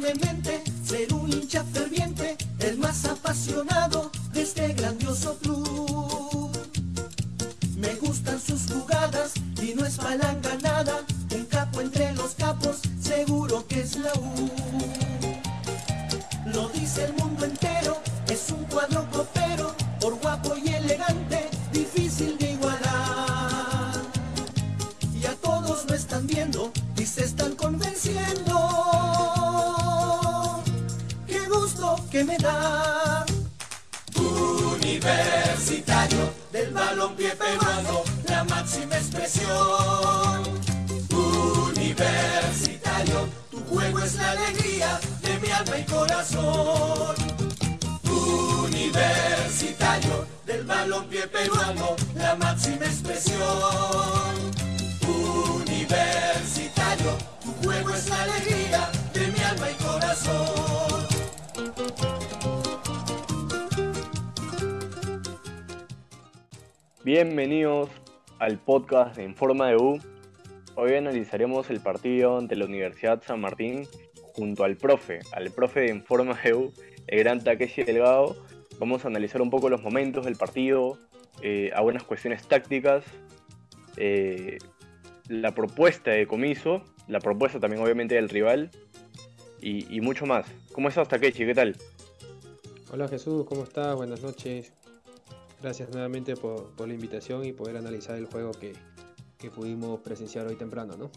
me, me, peruano, la máxima expresión. Universitario, tu juego es la alegría de mi alma y corazón. Bienvenidos al podcast de Informa de U. Hoy analizaremos el partido ante la Universidad San Martín junto al profe, al profe de U, el gran Takeshi Delgado. Vamos a analizar un poco los momentos del partido, eh, algunas cuestiones tácticas, eh, la propuesta de comiso, la propuesta también obviamente del rival y, y mucho más. ¿Cómo estás Takeshi? ¿Qué tal? Hola Jesús, ¿cómo estás? Buenas noches. Gracias nuevamente por, por la invitación y poder analizar el juego que, que pudimos presenciar hoy temprano, ¿no?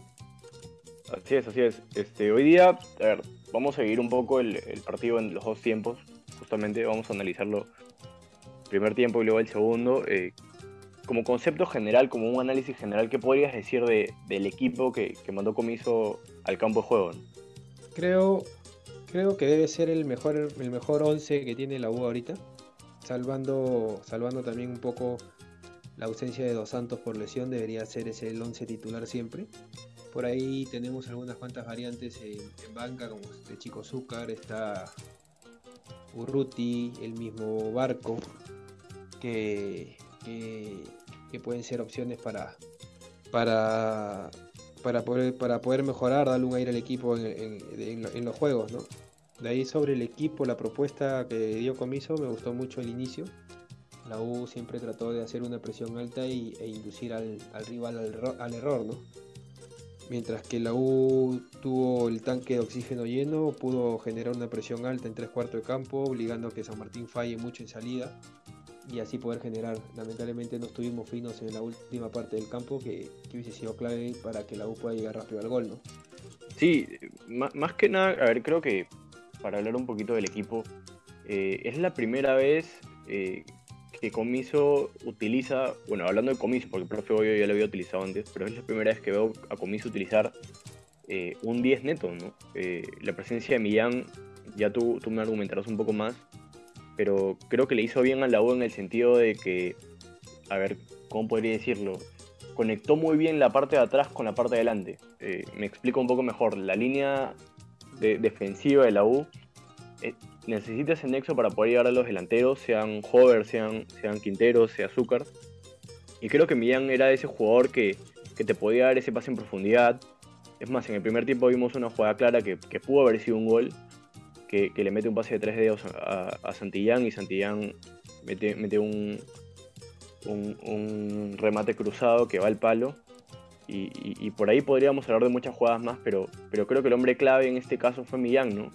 Así es, así es. Este, hoy día, a ver, vamos a seguir un poco el, el partido en los dos tiempos. Justamente vamos a analizarlo primer tiempo y luego el segundo. Eh, como concepto general, como un análisis general, ¿qué podrías decir de, del equipo que, que mandó comiso al campo de juego? Creo, creo que debe ser el mejor, el mejor 11 que tiene la U ahorita, salvando, salvando también un poco la ausencia de Dos Santos por lesión, debería ser ese el 11 titular siempre. Por ahí tenemos algunas cuantas variantes en, en banca, como este Chico Zúcar, está Urruti, el mismo Barco, que, pueden ser opciones para, para, para, poder, para poder mejorar, darle un aire al equipo en, en- los juegos, ¿no? De ahí sobre el equipo, la propuesta que dio Comiso, me gustó mucho el inicio. La U siempre trató de hacer una presión alta y, e inducir al, al rival al error, ¿no? Mientras que la U tuvo el tanque de oxígeno lleno, pudo generar una presión alta en tres cuartos de campo, obligando a que San Martín falle mucho en salida y así poder generar. Lamentablemente no estuvimos finos en la última parte del campo, que, que hubiese sido clave para que la U pueda llegar rápido al gol, ¿no? Sí, más que nada, a ver, creo que para hablar un poquito del equipo, eh, es la primera vez eh, que Comiso utiliza, bueno, hablando de Comiso, porque el profe Hoyo ya lo había utilizado antes, pero es la primera vez que veo a Comiso utilizar eh, un 10 neto, ¿no? La presencia de Millán, ya tú, tú me argumentarás un poco más, pero creo que le hizo bien a la U en el sentido de que, a ver, ¿cómo podría decirlo? Conectó muy bien la parte de atrás con la parte de adelante. Eh, me explico un poco mejor. La línea de- defensiva de la U eh, necesita ese nexo para poder llegar a los delanteros, sean Hover, sean, sean Quintero, sea Azúcar. Y creo que Millán era ese jugador que, que te podía dar ese pase en profundidad. Es más, en el primer tiempo vimos una jugada clara que, que pudo haber sido un gol, que, le mete un pase de tres dedos a, a Santillán y Santillán mete, mete un, un, remate cruzado que va al palo. Y, y- por ahí podríamos hablar de muchas jugadas más, pero, pero creo que el hombre clave en este caso fue Millán, ¿no?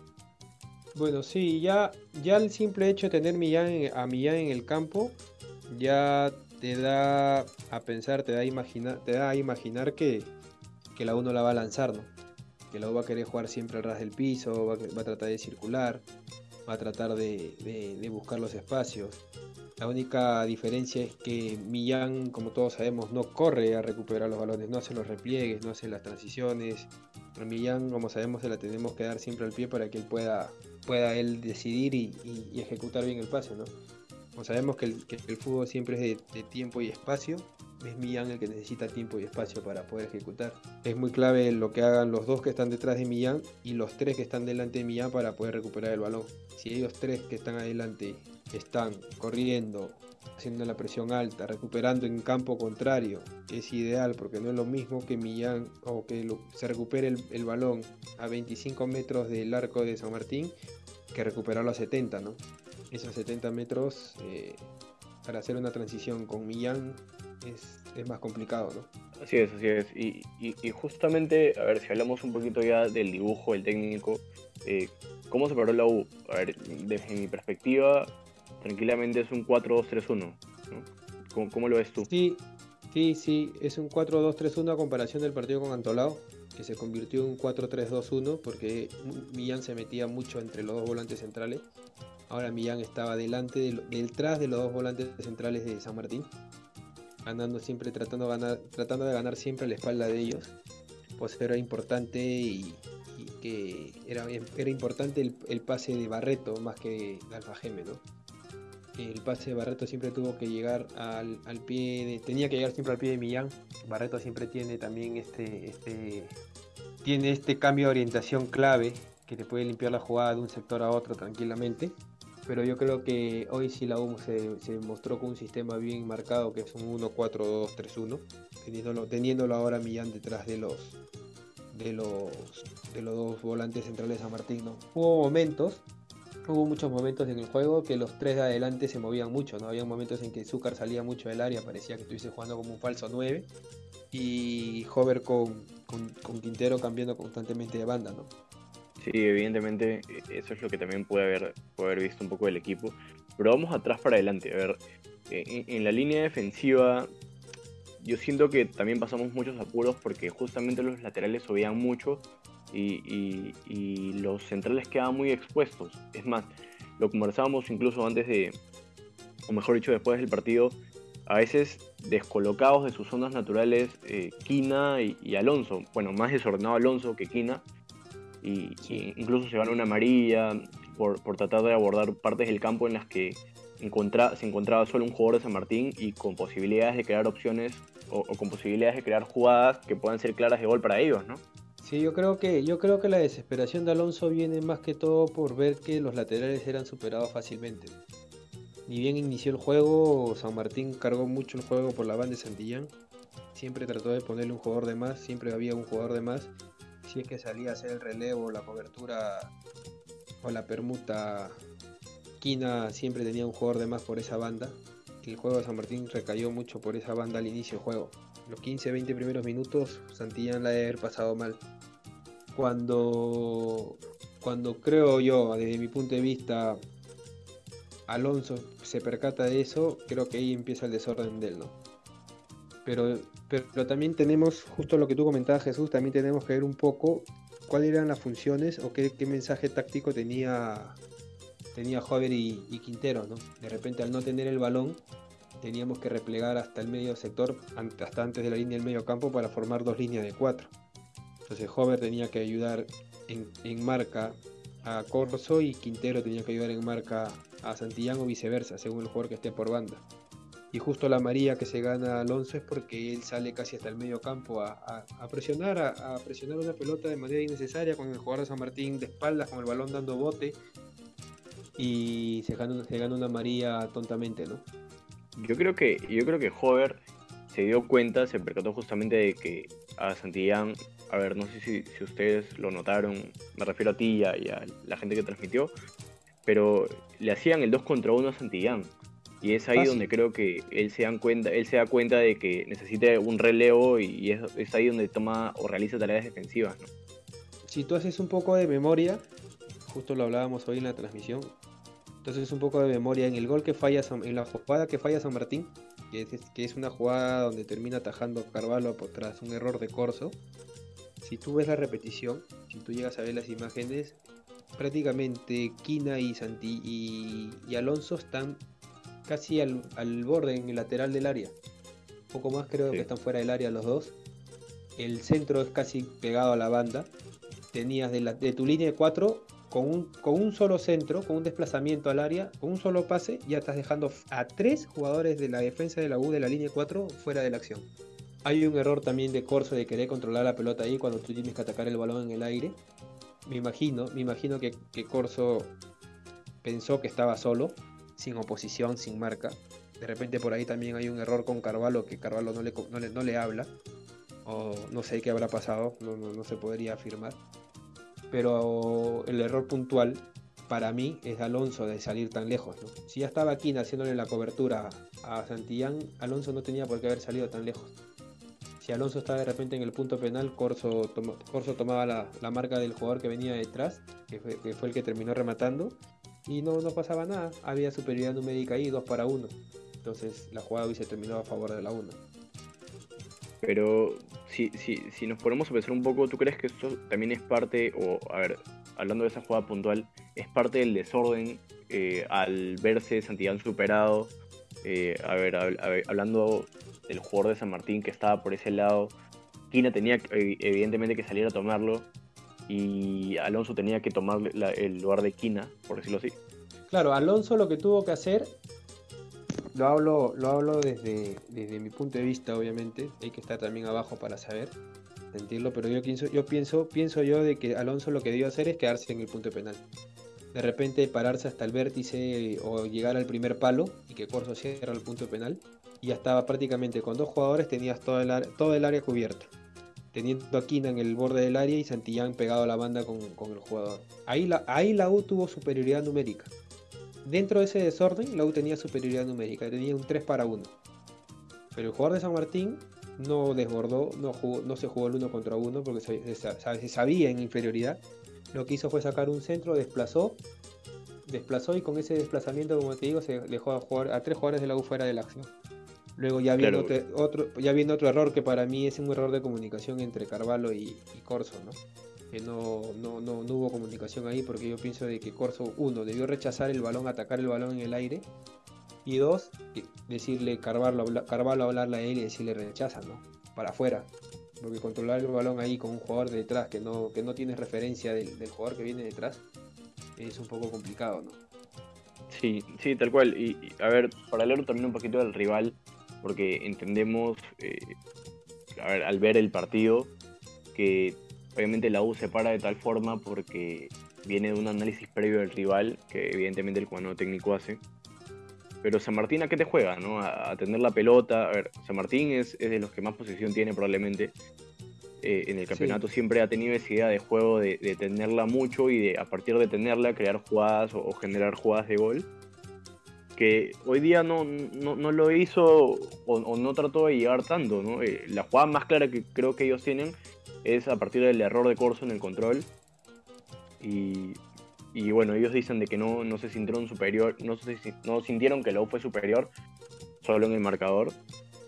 Bueno, sí, ya, ya el simple hecho de tener Millán a Millán en el campo ya te da a pensar, te da a imaginar, te da imaginar que, que la U no la va a lanzar, ¿no? Que U va a querer jugar siempre al ras del piso, va, a- va a tratar de circular, va a tratar de, de- buscar los espacios. La única diferencia es que Millán, como todos sabemos, no corre a recuperar los balones, no hace los repliegues, no hace las transiciones. A Millán, como sabemos, se la tenemos que dar siempre al pie para que él pueda, pueda él decidir y, y- ejecutar bien el pase, ¿no? Como sabemos que el, que el fútbol siempre es de tiempo y espacio, es Millán el que necesita tiempo y espacio para poder ejecutar. Es muy clave lo que hagan los dos que están detrás de Millán y los tres que están delante de Millán para poder recuperar el balón. Si ellos tres que están adelante están corriendo haciendo la presión alta, recuperando en campo contrario, es ideal porque no es lo mismo que Millán o que se recupere el, balón a 25 metros del arco de San Martín que recuperarlo a 70, ¿no? Esos 70 metros eh, para hacer una transición con Millán es, más complicado, ¿no? Así es, así es. Y, justamente, a ver, si hablamos un poquito ya del dibujo, el técnico, eh, ¿cómo se paró la U? A ver, desde mi perspectiva, tranquilamente es un 4-2-3-1. ¿Cómo, lo ves tú? Sí, sí, sí, es un 4-2-3-1 a comparación del partido con Antolao, que se convirtió en un 4-3-2-1 porque Millán se metía mucho entre los dos volantes centrales. Ahora Millán estaba delante, detrás de los dos volantes centrales de San Martín, andando siempre, tratando ganar, tratando de ganar siempre a la espalda de ellos. Pues era importante y, que era, era importante el, pase de Barreto más que Alfa Geme, ¿no? el pase de Barreto siempre tuvo que llegar al, pie de, tenía que llegar siempre al pie de Millán. Barreto siempre tiene también este, este, tiene este cambio de orientación clave que te puede limpiar la jugada de un sector a otro tranquilamente. Pero yo creo que hoy sí la U se, mostró con un sistema bien marcado que es un 1-4-2-3-1, teniéndolo, teniéndolo ahora Millán detrás de los de los de los dos volantes centrales de San Martín. Hubo momentos hubo muchos momentos en el juego que los tres de adelante se movían mucho, ¿no? Había momentos en que Zúcar salía mucho del área, parecía que estuviese jugando como un falso 9 y Hover con, con, Quintero cambiando constantemente de banda, ¿no? Sí, evidentemente eso es lo que también puede haber, puede visto un poco del equipo. Pero vamos atrás para adelante. A ver, en, la línea defensiva yo siento que también pasamos muchos apuros porque justamente los laterales subían mucho y, los centrales quedaban muy expuestos. Es más, lo conversábamos incluso antes de, o mejor dicho, después del partido, a veces descolocados de sus zonas naturales eh, Quina y, Alonso. Bueno, más desordenado Alonso que Quina. Y, incluso se van una amarilla por, tratar de abordar partes del campo en las que se encontraba solo un jugador de San Martín y con posibilidades de crear opciones o, o, con posibilidades de crear jugadas que puedan ser claras de gol para ellos, ¿no? Sí, yo creo que yo creo que la desesperación de Alonso viene más que todo por ver que los laterales eran superados fácilmente. Ni bien inició el juego, San Martín cargó mucho el juego por la banda de Santillán. Siempre trató de ponerle un jugador de más, siempre había un jugador de más. Si es que salía a hacer el relevo, la cobertura o la permuta, Quina siempre tenía un jugador de más por esa banda. El juego de San Martín recayó mucho por esa banda al inicio del juego. Los 15-20 primeros minutos, Santillán la debe haber pasado mal cuando, cuando creo yo, desde mi punto de vista, Alonso se percata de eso, creo que ahí empieza el desorden de él, ¿no? Pero, pero, también tenemos, justo lo que tú comentabas Jesús, también tenemos que ver un poco cuáles eran las funciones o qué, mensaje táctico tenía, tenía Jover y, Quintero, ¿no? De repente al no tener el balón, teníamos que replegar hasta el medio sector, hasta antes de la línea del medio campo para formar dos líneas de cuatro. Entonces Hover tenía que ayudar en, marca a Corso y Quintero tenía que ayudar en marca a Santillán o viceversa, según el jugador que esté por banda. Y justo la María que se gana Alonso es porque él sale casi hasta el medio campo a, presionar, a, presionar una pelota de manera innecesaria con el jugador de San Martín de espaldas, con el balón dando bote. Y se gana, se gana una María tontamente, ¿no? Yo creo que, yo creo que Hover se dio cuenta, se percató justamente de que a Santillán a ver, no sé si, ustedes lo notaron, me refiero a ti y a, la gente que transmitió, pero le hacían el 2 contra 1 a Santillán. Y es ahí donde creo que él se, dan cuenta, él se da cuenta de que necesita un relevo y es, ahí donde toma o realiza tareas defensivas. ¿no? Si tú haces un poco de memoria, justo lo hablábamos hoy en la transmisión, entonces un poco de memoria en el gol que falla, en la jugada que falla San Martín, que es, que es una jugada donde termina atajando Carvalho por tras un error de Corso, si tú ves la repetición, si tú llegas a ver las imágenes, prácticamente Kina y, Santi y, Alonso están casi al, borde en el lateral del área. Un poco más creo que están fuera del área los dos. El centro es casi pegado a la banda. Tenías de, la, de tu línea de 4 con un, con un solo centro, con un desplazamiento al área, con un solo pase, ya estás dejando a tres jugadores de la defensa de la U de la línea 4 fuera de la acción. Hay un error también de Corso de querer controlar la pelota ahí cuando tú tienes que atacar el balón en el aire. Me imagino, me imagino que, Corso pensó que estaba solo, sin oposición, sin marca. De repente por ahí también hay un error con Carvalho que Carvalho no le, no le, habla. O no sé qué habrá pasado, no, no, se podría afirmar. Pero el error puntual para mí es Alonso de salir tan lejos. Si ya estaba aquí haciéndole la cobertura a Santillán, Alonso no tenía por qué haber salido tan lejos. Si Alonso estaba de repente en el punto penal, Corso, Corso tomaba la, marca del jugador que venía detrás, que fue, que fue el que terminó rematando, y no, no pasaba nada. Había superioridad numérica ahí, 2 para 1. Entonces la jugada hubiese terminado a favor de la 1. Pero si, si, si nos ponemos a pensar un poco, ¿tú crees que esto también es parte, o a ver, hablando de esa jugada puntual, es parte del desorden eh, al verse Santillán superado? Eh, a, ver, hablando del jugador de San Martín que estaba por ese lado, Quina tenía eh, evidentemente que salir a tomarlo y Alonso tenía que tomar el lugar de Quina, por decirlo así. Claro, Alonso lo que tuvo que hacer, lo hablo, lo hablo desde, desde mi punto de vista, obviamente, hay que estar también abajo para saber, sentirlo, pero yo pienso, yo pienso, pienso yo de que Alonso lo que debió hacer es quedarse en el punto penal. De repente pararse hasta el vértice o llegar al primer palo y que Corso cierra el punto penal. Y ya estaba prácticamente con dos jugadores, tenías todo el, todo el área cubierta teniendo a en el borde del área y Santillán pegado a la banda con, el jugador. Ahí la, ahí la U tuvo superioridad numérica. Dentro de ese desorden, la U tenía superioridad numérica, tenía un 3 para 1. Pero el jugador de San Martín no desbordó, no, no se jugó el 1 contra 1 porque se, sabía en inferioridad. Lo que hizo fue sacar un centro, desplazó, desplazó y con ese desplazamiento, como te digo, se dejó a, jugar, a tres jugadores de la U fuera de la acción. Luego ya viendo, otro, ya viendo otro error que para mí es un error de comunicación entre Carvalho y, Corso, ¿no? Que no, no, no, hubo comunicación ahí porque yo pienso de que Corso, uno, debió rechazar el balón, atacar el balón en el aire. Y dos, decirle Carvalho, Carvalho hablarle a él y decirle rechaza, ¿no? Para afuera. Porque controlar el balón ahí con un jugador detrás que no, que no tiene referencia del, del jugador que viene detrás es un poco complicado, ¿no? Sí, sí, tal cual. Y, a ver, para hablar también un poquito del rival, porque entendemos, eh, al ver el partido, que obviamente la U se para de tal forma porque viene de un análisis previo del rival, que evidentemente el comando técnico hace. Pero San Martín, ¿a qué te juega? ¿no? A, tener la pelota. A ver, San Martín es, de los que más posición tiene probablemente. Eh, en el campeonato siempre ha tenido esa idea de juego de, tenerla mucho y de a partir de tenerla crear jugadas o generar jugadas de gol que hoy día no, no, lo hizo o, no trató de llegar tanto. ¿no? Eh, la jugada más clara que creo que ellos tienen es a partir del error de Corso en el control. Y, y bueno, ellos dicen de que no, no se sintieron superior, no, se, no sintieron que la U fue superior solo en el marcador.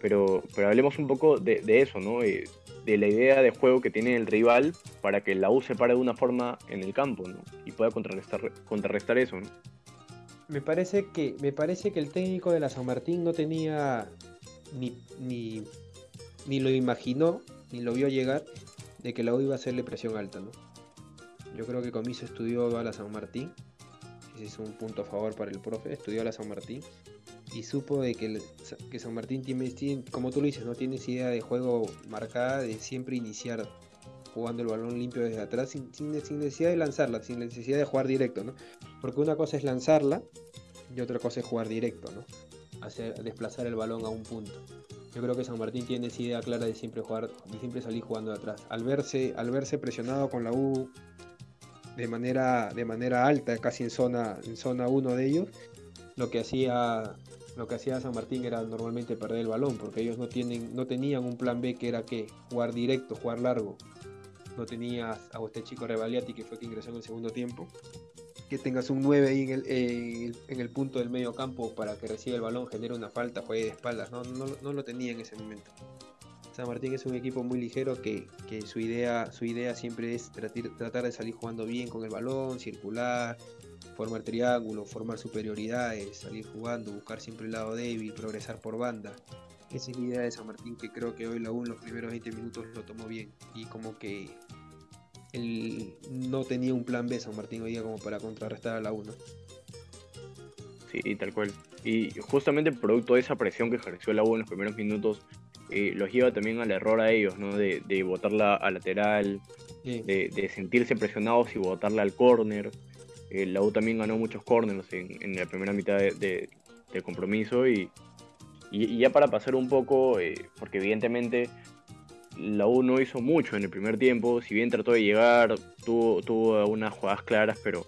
Pero, pero hablemos un poco de, eso, ¿no? Eh, de la idea de juego que tiene el rival para que la U se pare de una forma en el campo, ¿no? Y pueda contrarrestar, contrarrestar eso, ¿no? Me parece que me parece que el técnico de la San Martín no tenía ni, ni, lo imaginó ni lo vio llegar de que la U iba a hacerle presión alta, ¿no? Yo creo que Comiso estudió a la San Martín, ese es un punto a favor para el profe, estudió a la San Martín y supo de que, que San Martín tiene, como tú lo dices, no tiene idea de juego marcada de siempre iniciar jugando el balón limpio desde atrás sin, sin, necesidad de lanzarla, sin necesidad de jugar directo, ¿no? Porque una cosa es lanzarla y otra cosa es jugar directo, ¿no? Hacer, desplazar el balón a un punto. Yo creo que San Martín tiene esa idea clara de siempre jugar, de siempre salir jugando de atrás. Al verse, al verse presionado con la U de manera, de manera alta, casi en zona, en zona 1 de ellos, lo que hacía lo que hacía San Martín era normalmente perder el balón, porque ellos no, tienen, no tenían un plan B que era que jugar directo, jugar largo no tenías a este chico Revaliati que fue que ingresó en el segundo tiempo, que tengas un 9 ahí en el, punto del medio campo para que reciba el balón, genere una falta, juegue de espaldas, no, no, lo tenía en ese momento. San Martín es un equipo muy ligero que, su, idea, su idea siempre es tratar, de salir jugando bien con el balón, circular, formar triángulo, formar superioridades, salir jugando, buscar siempre el lado débil, progresar por banda. Esa es la idea de San Martín que creo que hoy la U en los primeros 20 minutos lo tomó bien. Y como que él no tenía un plan B San Martín hoy día como para contrarrestar a la U, Sí, tal cual. Y justamente producto de esa presión que ejerció la U en los primeros minutos, eh, los lleva también al error a ellos, ¿no? De, de botarla a lateral, de, sentirse presionados y botarla al córner. Eh, la U también ganó muchos córneres en, la primera mitad de, de compromiso y, Y, ya para pasar un poco, eh, porque evidentemente la U no hizo mucho en el primer tiempo, si bien trató de llegar, tuvo, tuvo unas jugadas claras, pero,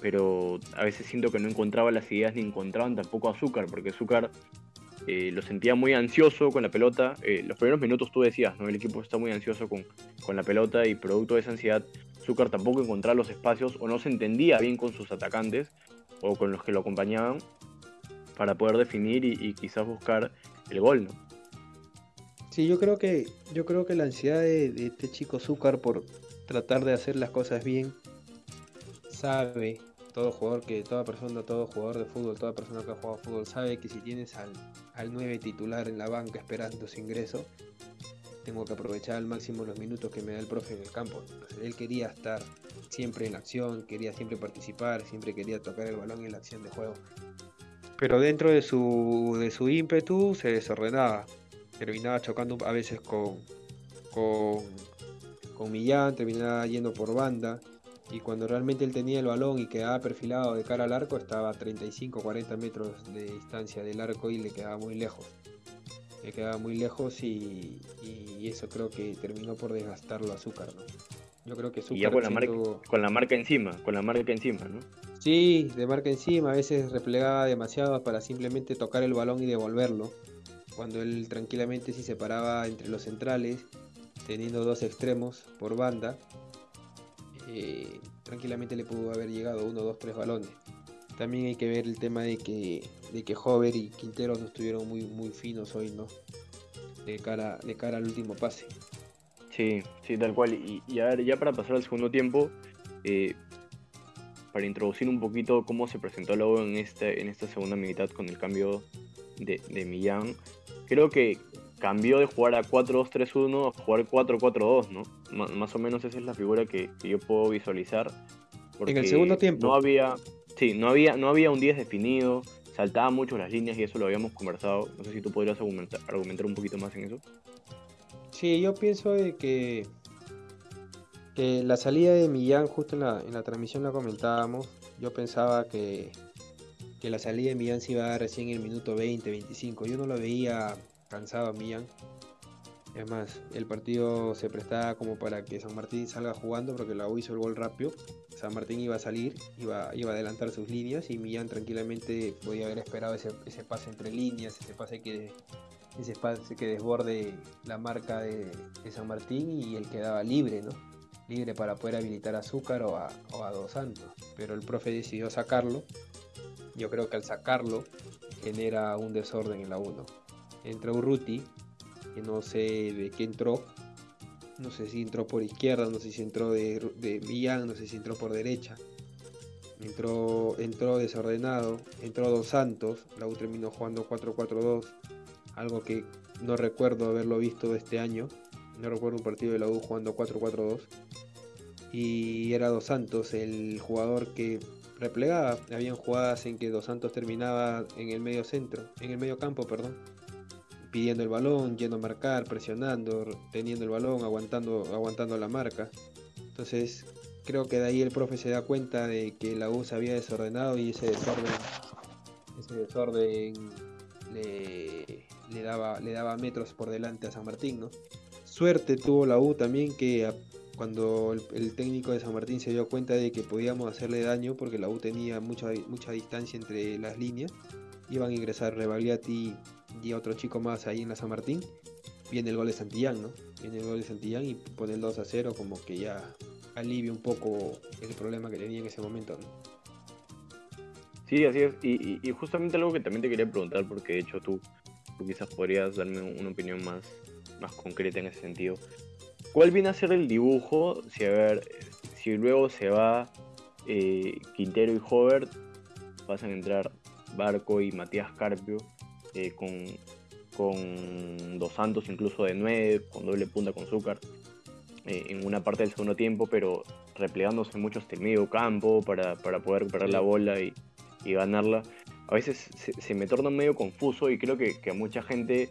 pero a veces siento que no encontraba las ideas ni encontraban tampoco Azúcar, porque Azúcar eh, lo sentía muy ansioso con la pelota. Eh, los primeros minutos tú decías, ¿no? El equipo está muy ansioso con, con la pelota y producto de esa ansiedad, Azúcar tampoco encontraba los espacios o no se entendía bien con sus atacantes o con los que lo acompañaban para poder definir y, quizás buscar el gol, ¿no? Sí, yo creo que, yo creo que la ansiedad de, este chico Zúcar por tratar de hacer las cosas bien, sabe, todo jugador que, toda persona, todo jugador de fútbol, toda persona que ha jugado fútbol sabe que si tienes al, al 9 titular en la banca esperando su ingreso, tengo que aprovechar al máximo los minutos que me da el profe en el campo. él quería estar siempre en acción, quería siempre participar, siempre quería tocar el balón en la acción de juego pero dentro de su, de su ímpetu se desordenaba. Terminaba chocando a veces con, con, con Millán, terminaba yendo por banda. Y cuando realmente él tenía el balón y quedaba perfilado de cara al arco, estaba a 35-40 metros de distancia del arco y le quedaba muy lejos. Le quedaba muy lejos y, y eso creo que terminó por desgastarlo a Azúcar. ¿no? Yo creo que y ya con la, marca, con la marca encima, con la marca encima, ¿no? Sí, de marca encima, a veces replegaba demasiado para simplemente tocar el balón y devolverlo. Cuando él tranquilamente se separaba entre los centrales, teniendo dos extremos por banda, eh, tranquilamente le pudo haber llegado uno, dos, tres balones. También hay que ver el tema de que, de que Hover y Quintero no estuvieron muy, muy finos hoy, ¿no? De cara, de cara al último pase. Sí, sí, tal cual. Y, ver, ya para pasar al segundo tiempo, eh, para introducir un poquito cómo se presentó luego en, este, en esta segunda mitad con el cambio de, de Millán, creo que cambió de jugar a 4-2-3-1 a jugar 4-4-2, ¿no? más o menos esa es la figura que, yo puedo visualizar. en el segundo tiempo. No había, sí, no había, no había un 10 definido, saltaban mucho las líneas y eso lo habíamos conversado. No sé si tú podrías argumentar, argumentar un poquito más en eso. Sí, yo pienso que, que la salida de Millán, justo en la, en la transmisión la comentábamos, yo pensaba que, que la salida de Millán se iba a dar recién en el minuto 20, 25. Yo no lo veía cansado a Millán. Es más, el partido se prestaba como para que San Martín salga jugando porque la U hizo el gol rápido. San Martín iba a salir, iba, iba a adelantar sus líneas y Millán tranquilamente podía haber esperado ese, ese pase entre líneas, ese pase que ese espacio que desborde la marca de, San Martín y él quedaba libre, ¿no? Libre para poder habilitar a Azúcar o a, Dos Santos. Pero el profe decidió sacarlo. Yo creo que al sacarlo genera un desorden en la 1. Entra Urruti, que no sé de qué entró. No sé si entró por izquierda, no sé si entró de, de Millán, no sé si entró por derecha. Entró, entró desordenado, entró Dos Santos, la U terminó jugando 4-4-2 algo que no recuerdo haberlo visto este año. No recuerdo un partido de la U jugando 4-4-2. Y era Dos Santos el jugador que replegaba. Habían jugadas en que Dos Santos terminaba en el medio centro, en el medio campo, perdón. Pidiendo el balón, yendo a marcar, presionando, teniendo el balón, aguantando, aguantando la marca. Entonces, creo que de ahí el profe se da cuenta de que la U se había desordenado y ese desorden, ese desorden le, le daba, le daba metros por delante a San Martín, ¿no? Suerte tuvo la U también que cuando el, técnico de San Martín se dio cuenta de que podíamos hacerle daño porque la U tenía mucha, mucha distancia entre las líneas, iban a ingresar Rebagliati y otro chico más ahí en la San Martín. Viene el gol de Santillán, ¿no? Viene el gol de Santillán y pone el 2 a 0 como que ya alivia un poco el problema que tenía en ese momento, ¿no? Sí, así es. Y, justamente algo que también te quería preguntar, porque de hecho tú tú quizás podrías darme una opinión más, más concreta en ese sentido. ¿Cuál viene a ser el dibujo si, a ver, si luego se va eh, Quintero y Hover, pasan a entrar Barco y Matías Carpio eh, con, con Dos Santos incluso de 9, con doble punta con Zúcar eh, en una parte del segundo tiempo, pero replegándose mucho hasta el medio campo para, para poder recuperar la bola y, y ganarla. A veces se, me torna medio confuso y creo que, a mucha gente,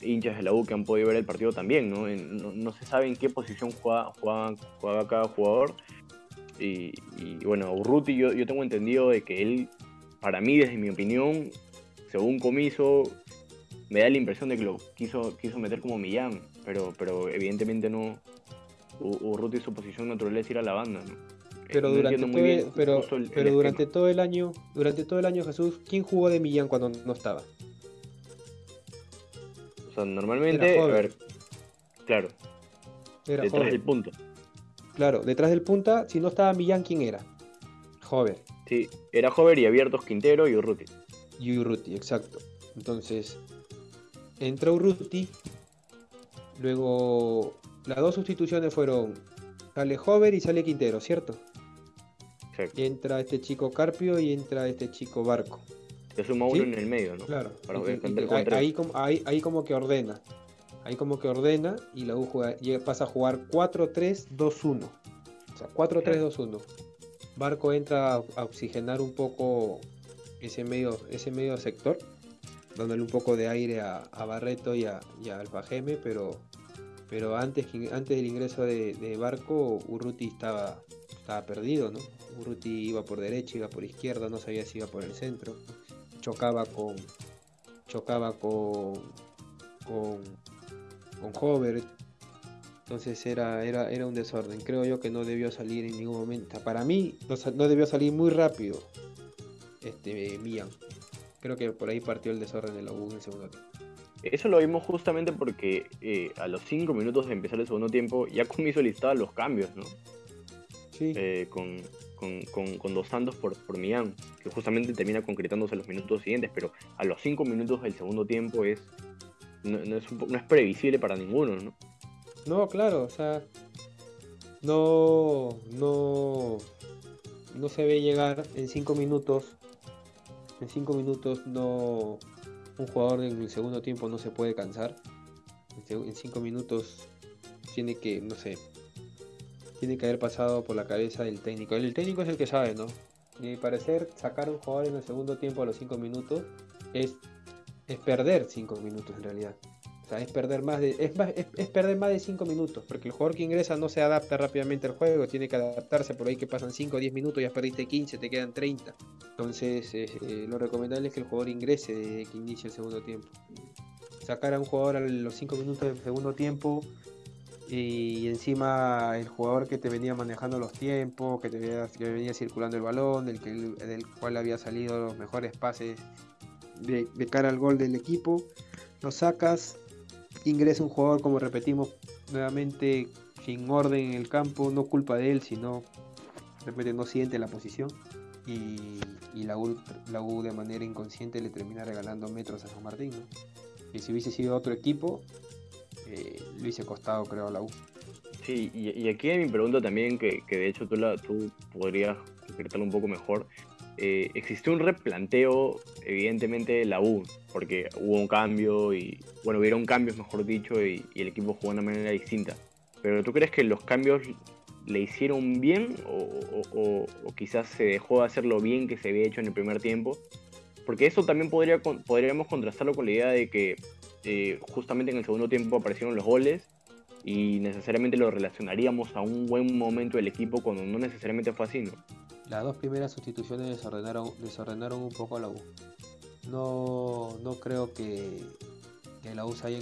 hinchas de la U, que han podido ver el partido también, ¿no? no, se sabe en qué posición juega, juega, cada jugador. Y, bueno, Urruti yo, yo tengo entendido de que él, para mí, desde mi opinión, según Comiso, me da la impresión de que lo quiso, quiso meter como Millán, pero, pero evidentemente no. Urruti su posición natural es ir a la banda, ¿no? Pero durante, todo, el, pero, pero durante todo el año, durante todo el año Jesús, ¿quién jugó de Millán cuando no estaba? Sea, normalmente, a ver, claro. detrás del punto. Claro, detrás del punta, si no estaba Millán, ¿quién era? Jover. Sí, era Jover y Abiertos Quintero y Urruti. Y Urruti, exacto. Entonces, entra Urruti, luego las dos sustituciones fueron sale Hover y sale Quintero, ¿cierto? Y entra este chico Carpio y entra este chico Barco. Se suma uno en el medio, ¿no? Claro. ahí, ahí, como, que ordena. Ahí como que ordena y la U pasa a jugar 4-3-2-1. O sea, 4-3-2-1. Barco entra a oxigenar un poco ese medio, ese medio sector, dándole un poco de aire a, Barreto y a, y a Alfajeme, pero pero antes, antes del ingreso de, Barco, Urruti estaba, estaba perdido, ¿no? Urruti iba por derecha, iba por izquierda, no sabía si iba por el centro, chocaba con chocaba con con, con Hover, entonces era, era, era un desorden. Creo yo que no debió salir en ningún momento. Para mí no, debió salir muy rápido este Mian. Creo que por ahí partió el desorden de la U en el segundo tiempo. Eso lo vimos justamente porque eh, a los 5 minutos de empezar el segundo tiempo ya comienzo listada los cambios, ¿no? Sí. Eh, con, Dos Santos por, por Millán, que justamente termina concretándose los minutos siguientes, pero a los 5 minutos del segundo tiempo es no, es no, es previsible para ninguno, ¿no? No, claro, o sea, no, no, no se ve llegar en 5 minutos. En 5 minutos no, un jugador en el segundo tiempo no se puede cansar. En cinco minutos tiene que, no sé, tiene que haber pasado por la cabeza del técnico. El técnico es el que sabe, ¿no? Y a mi parecer, sacar a un jugador en el segundo tiempo a los cinco minutos es, es perder cinco minutos en realidad. O sea, es perder más de, es, es, perder más de 5 minutos, porque el jugador que ingresa no se adapta rápidamente al juego, tiene que adaptarse por ahí que pasan 5 o 10 minutos, ya perdiste 15, te quedan 30. Entonces, eh, lo recomendable es que el jugador ingrese desde que inicie el segundo tiempo. Sacar a un jugador a los 5 minutos del segundo tiempo y encima el jugador que te venía manejando los tiempos, que te venía, circulando el balón, del, que, del cual había salido los mejores pases de, de cara al gol del equipo, lo sacas ingresa un jugador, como repetimos nuevamente, sin orden en el campo, no culpa de él, sino de repente no siente la posición. Y, la, U, la U de manera inconsciente le termina regalando metros a San Martín. Y si hubiese sido otro equipo, eh, hubiese costado, creo, la U. Sí, y, aquí hay mi pregunta también, que, de hecho tú, la, tú podrías concretarlo un poco mejor. Eh, existió un replanteo, evidentemente, de la U, porque hubo un cambio y, bueno, hubieron cambios, mejor dicho, y, el equipo jugó de una manera distinta. Pero ¿tú crees que los cambios le hicieron bien o, quizás se dejó de hacer lo bien que se había hecho en el primer tiempo? Porque eso también podría, podríamos contrastarlo con la idea de que eh, justamente en el segundo tiempo aparecieron los goles y necesariamente lo relacionaríamos a un buen momento del equipo cuando no necesariamente fue así, ¿no? Las dos primeras sustituciones desordenaron, desordenaron un poco a la U. No, no creo que, que la U se haya,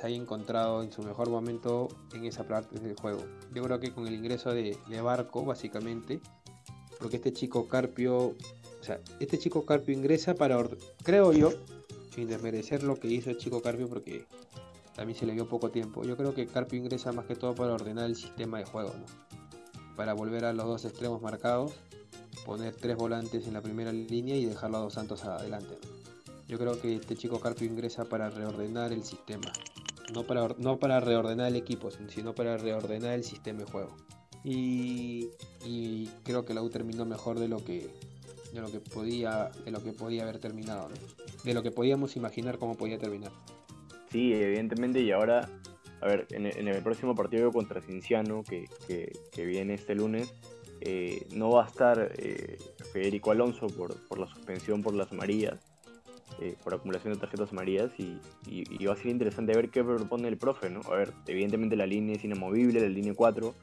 haya, encontrado en su mejor momento en esa parte del juego. Yo creo que con el ingreso de, Barco, básicamente, porque este chico Carpio, o sea, este chico Carpio ingresa para, creo yo, sin desmerecer lo que hizo el chico Carpio, porque también se le dio poco tiempo. Yo creo que Carpio ingresa más que todo para ordenar el sistema de juego, ¿no? para volver a los dos extremos marcados, poner tres volantes en la primera línea y dejarlo a dos santos adelante. Yo creo que este chico Carpio ingresa para reordenar el sistema, no para, no para reordenar el equipo, sino para reordenar el sistema de juego. Y, creo que la U terminó mejor de lo que de lo que podía de lo que podía haber terminado, de lo que podíamos imaginar cómo podía terminar. Sí, evidentemente y ahora a ver, en, el próximo partido contra Cinciano, que, viene este lunes, eh, no va a estar eh, Federico Alonso por, la suspensión por las amarillas, eh, por acumulación de tarjetas amarillas, y, va a ser interesante ver qué propone el profe, ¿no? A ver, evidentemente la línea es inamovible, la línea 4,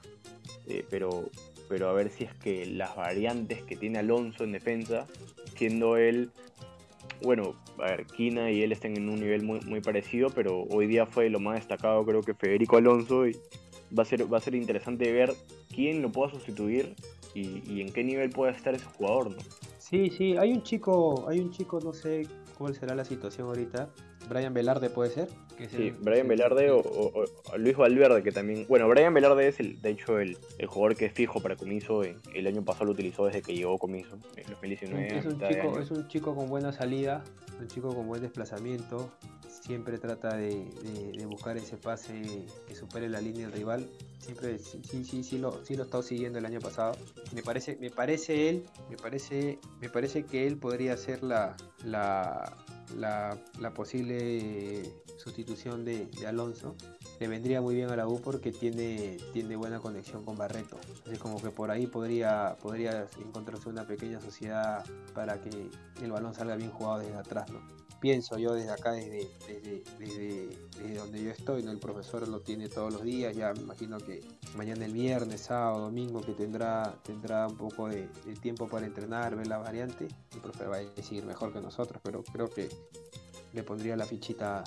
pero, pero a ver si es que las variantes que tiene Alonso en defensa, siendo él bueno, a ver, Kina y él están en un nivel muy, parecido, pero hoy día fue lo más destacado creo que Federico Alonso y va a ser, va a ser interesante ver quién lo pueda sustituir y, en qué nivel puede estar ese jugador, ¿no? Sí, sí, hay un chico, hay un chico, no sé cuál será la situación ahorita, Brian Velarde puede ser. sí, Brian Velarde o, Luis Valverde, que también. Bueno, Brian Velarde es, el, de hecho, el, jugador que es fijo para Comiso. El año pasado lo utilizó desde que llegó Comiso, en 2019. Es un, chico, es un chico con buena salida, un chico con buen desplazamiento. Siempre trata de, buscar ese pase que supere la línea del rival. Siempre, sí, sí, sí, lo, sí lo he estado siguiendo el año pasado. Me parece, me parece él, me parece, me parece que él podría ser la, la, la, posible sustitución de, Alonso, le vendría muy bien a la U porque tiene, tiene buena conexión con Barreto. Así como que por ahí podría, podría encontrarse una pequeña sociedad para que el balón salga bien jugado desde atrás, ¿no? Pienso yo desde acá, desde, desde, donde yo estoy, ¿no? el profesor lo tiene todos los días, ya me imagino que mañana el viernes, sábado, domingo, que tendrá, tendrá un poco de, tiempo para entrenar, ver la variante, el profe va a decir mejor que nosotros, pero creo que le pondría la fichita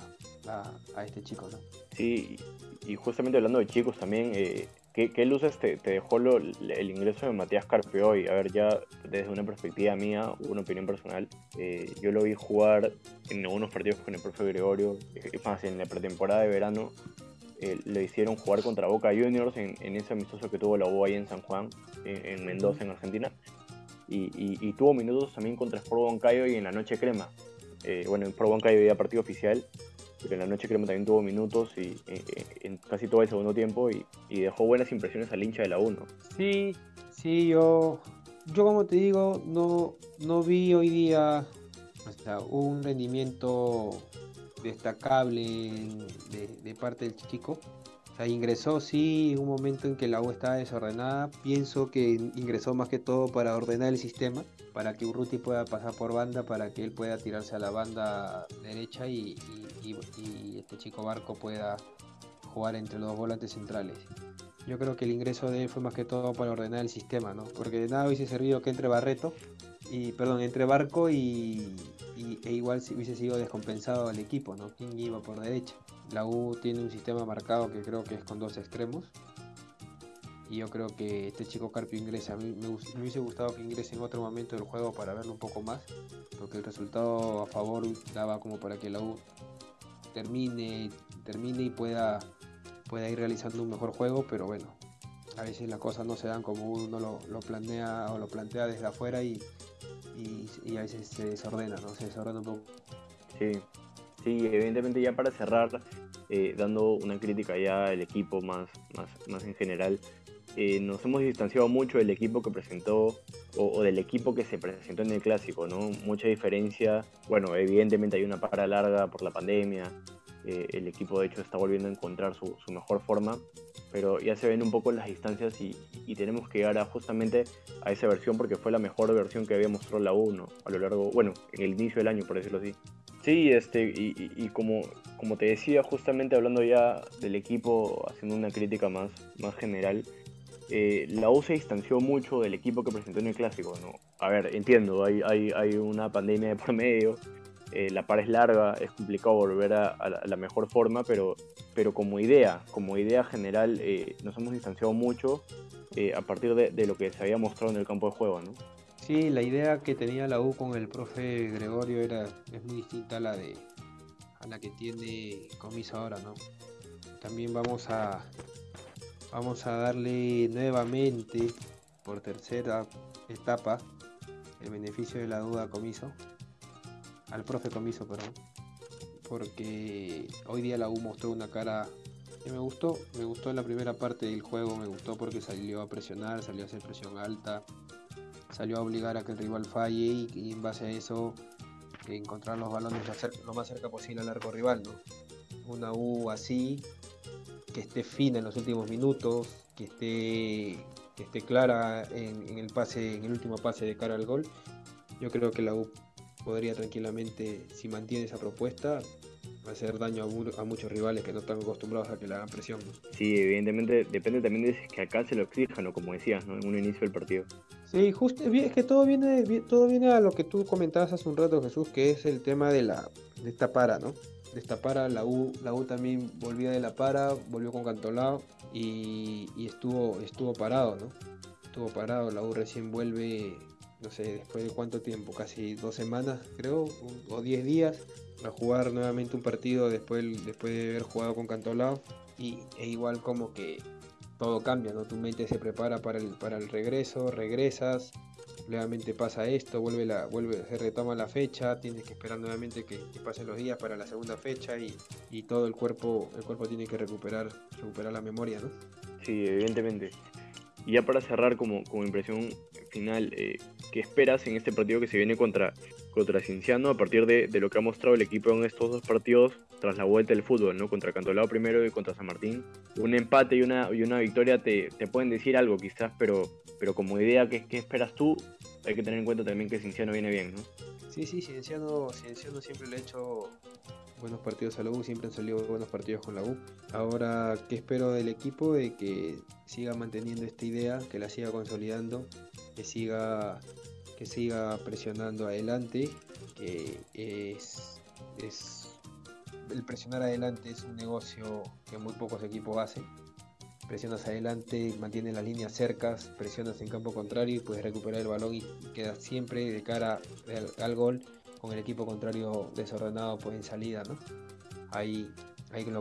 a, este chico, ¿no? Sí, y justamente hablando de chicos también, eh, ¿qué, luces te, dejó el ingreso de Matías Carpe hoy? A ver, ya desde una perspectiva mía, una opinión personal, eh, yo lo vi jugar en algunos partidos con el profe Gregorio, es más, en la pretemporada de verano, eh, le hicieron jugar contra Boca Juniors en, ese amistoso que tuvo la U ahí en San Juan, en, Mendoza, en Argentina. Y, tuvo minutos también contra Sport Boncayo y en la noche crema. Eh, bueno, en Sport Boncayo había partido oficial, pero en la noche crema también tuvo minutos y en casi todo el segundo tiempo y, dejó buenas impresiones al hincha de la 1. Sí, sí, yo, yo como te digo, no, no vi hoy día un rendimiento destacable de, parte del chico. Sea, ingresó sí un momento en que la U estaba desordenada. Pienso que ingresó más que todo para ordenar el sistema, para que Urruti pueda pasar por banda, para que él pueda tirarse a la banda derecha y, este chico Barco pueda jugar entre los volantes centrales. Yo creo que el ingreso de él fue más que todo para ordenar el sistema, ¿no? Porque de nada hubiese servido que entre Barreto y perdón, entre Barco y, e igual hubiese sido descompensado el equipo, ¿no? ¿Quién iba por derecha? La U tiene un sistema marcado que creo que es con dos extremos. Y yo creo que este chico Carpio ingresa. Mí me, hubiese gustado que ingrese en otro momento del juego para verlo un poco más. Porque el resultado a favor daba como para que la U termine, termine y pueda, pueda ir realizando un mejor juego. Pero bueno, a veces las cosas no se dan como uno lo, planea o lo plantea desde afuera y, y, a veces se desordena, ¿no? Se desordena un poco. Sí, sí, evidentemente ya para cerrar, eh, dando una crítica ya al equipo más, más, más en general, eh, nos hemos distanciado mucho del equipo que presentó o, del equipo que se presentó en el clásico, ¿no? Mucha diferencia, bueno, evidentemente hay una para larga por la pandemia, eh, el equipo de hecho está volviendo a encontrar su, su mejor forma, pero ya se ven un poco las distancias y, tenemos que llegar a, justamente a esa versión porque fue la mejor versión que había mostrado la 1 a lo largo, bueno, en el inicio del año, por decirlo así. Sí, este, y, como, como te decía, justamente hablando ya del equipo, haciendo una crítica más, más general, eh, la U se distanció mucho del equipo que presentó en el clásico, ¿no? A ver, entiendo, hay, hay, hay una pandemia de por medio, eh, la par es larga, es complicado volver a, la, mejor forma, pero, pero como idea, como idea general, eh, nos hemos distanciado mucho eh, a partir de, lo que se había mostrado en el campo de juego, ¿no? Sí, la idea que tenía la U con el profe Gregorio era, es muy distinta a la, de, a la que tiene Comiso ahora, ¿no? También vamos a, vamos a darle nuevamente, por tercera etapa, el beneficio de la duda Comiso al profe Comiso, perdón, porque hoy día la U mostró una cara que me gustó, me gustó la primera parte del juego, me gustó porque salió a presionar, salió a hacer presión alta, salió a obligar a que el rival falle y, en base a eso encontrar los balones lo más cerca posible al arco rival, ¿no? Una U así, que esté fina en los últimos minutos, que esté, que esté clara en, en, el pase, en el último pase de cara al gol. Yo creo que la U podría tranquilamente, si mantiene esa propuesta, hacer daño a, muchos rivales que no están acostumbrados a que le hagan presión. Sí, evidentemente depende también de que acá se lo exijan, como decías, ¿no? en un inicio del partido. Y justo, es que todo viene, todo viene a lo que tú comentabas hace un rato, Jesús, que es el tema de la de esta para, ¿no? De esta para, la U, la U también volvía de la para, volvió con Cantolao y, y estuvo, estuvo parado, ¿no? Estuvo parado, la U recién vuelve, no sé, después de cuánto tiempo, casi dos semanas, creo, o diez días, a jugar nuevamente un partido después, después de haber jugado con Cantolao y e igual como que todo cambia, ¿no? Tu mente se prepara para el, para el regreso, regresas, nuevamente pasa esto, vuelve la, vuelve, se retoma la fecha, tienes que esperar nuevamente que, pasen los días para la segunda fecha y, y, todo el cuerpo, el cuerpo tiene que recuperar, recuperar la memoria, ¿no? Sí, evidentemente. Y ya para cerrar como, como impresión final, eh, ¿qué esperas en este partido que se viene contra, contra Cinciano a partir de, de, lo que ha mostrado el equipo en estos dos partidos tras la vuelta del fútbol, ¿no? Contra Cantolao primero y contra San Martín. Un empate y una, y una victoria te, te pueden decir algo quizás, pero, pero como idea, ¿qué, ¿qué, esperas tú? Hay que tener en cuenta también que Cinciano viene bien, ¿no? Sí, sí, Cienciano, Cienciano siempre le ha hecho buenos partidos a la U, siempre han salido buenos partidos con la U. Ahora, ¿qué espero del equipo? De que siga manteniendo esta idea, que la siga consolidando, que siga, que siga presionando adelante, que es, es el presionar adelante es un negocio que muy pocos equipos hacen. Presionas adelante, mantienes las líneas cercas, presionas en campo contrario y puedes recuperar el balón y quedas siempre de cara al, gol con el equipo contrario desordenado pues en salida, ¿no? Ahí,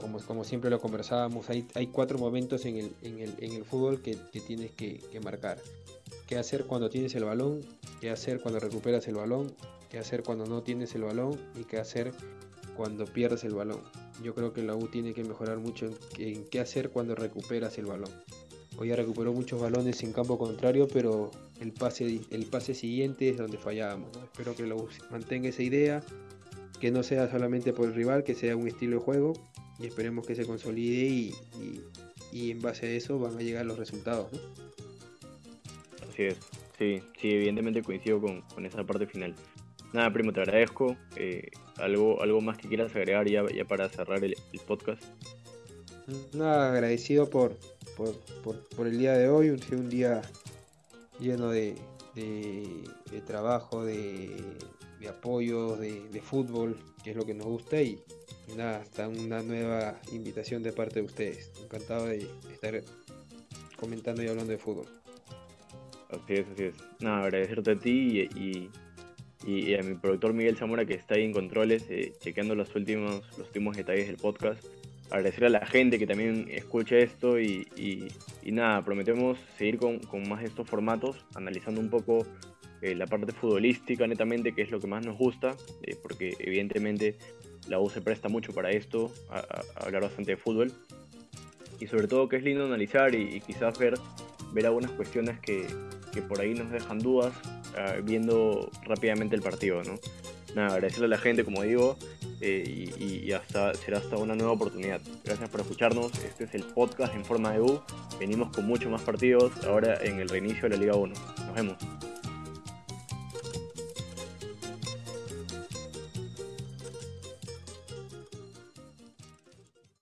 como, como siempre lo conversábamos, hay, hay cuatro momentos en el, en el, en el fútbol que, que tienes que, marcar. ¿Qué hacer cuando tienes el balón? ¿Qué hacer cuando recuperas el balón? ¿Qué hacer cuando no tienes el balón? ¿Y qué hacer cuando pierdes el balón? Yo creo que la U tiene que mejorar mucho en, qué hacer cuando recuperas el balón. Hoy ya recuperó muchos balones en campo contrario, pero el pase, el pase siguiente es donde fallábamos. Espero que lo mantenga esa idea, que no sea solamente por el rival, que sea un estilo de juego y esperemos que se consolide y, en base a eso van a llegar los resultados. Así es, sí, sí, evidentemente coincido con, con esa parte final. Nada, primo, te agradezco. Eh, ¿algo, ¿Algo más que quieras agregar ya, para cerrar el, podcast? Nada, agradecido por, por, por, el día de hoy, un, un día lleno de, de, trabajo, de, de apoyo, de, de, fútbol, que es lo que nos gusta y, nada, hasta una nueva invitación de parte de ustedes. Encantado de estar comentando y hablando de fútbol. Así es, así es. Nada, agradecerte a ti y, y, a mi productor Miguel Zamora que está ahí en controles, eh, chequeando los últimos, los últimos detalles del podcast agradecer a la gente que también escucha esto y, y, y nada, prometemos seguir con, con, más estos formatos, analizando un poco eh, la parte futbolística netamente, que es lo que más nos gusta, eh, porque evidentemente la U se presta mucho para esto, a, a, hablar bastante de fútbol, y sobre todo que es lindo analizar y, y quizás ver, ver algunas cuestiones que, que, por ahí nos dejan dudas uh, viendo rápidamente el partido, ¿no? Nada, agradecerle a la gente, como digo, eh, y, y, hasta será hasta una nueva oportunidad. Gracias por escucharnos. Este es el podcast en forma de U. Venimos con muchos más partidos ahora en el reinicio de la Liga 1. Nos vemos.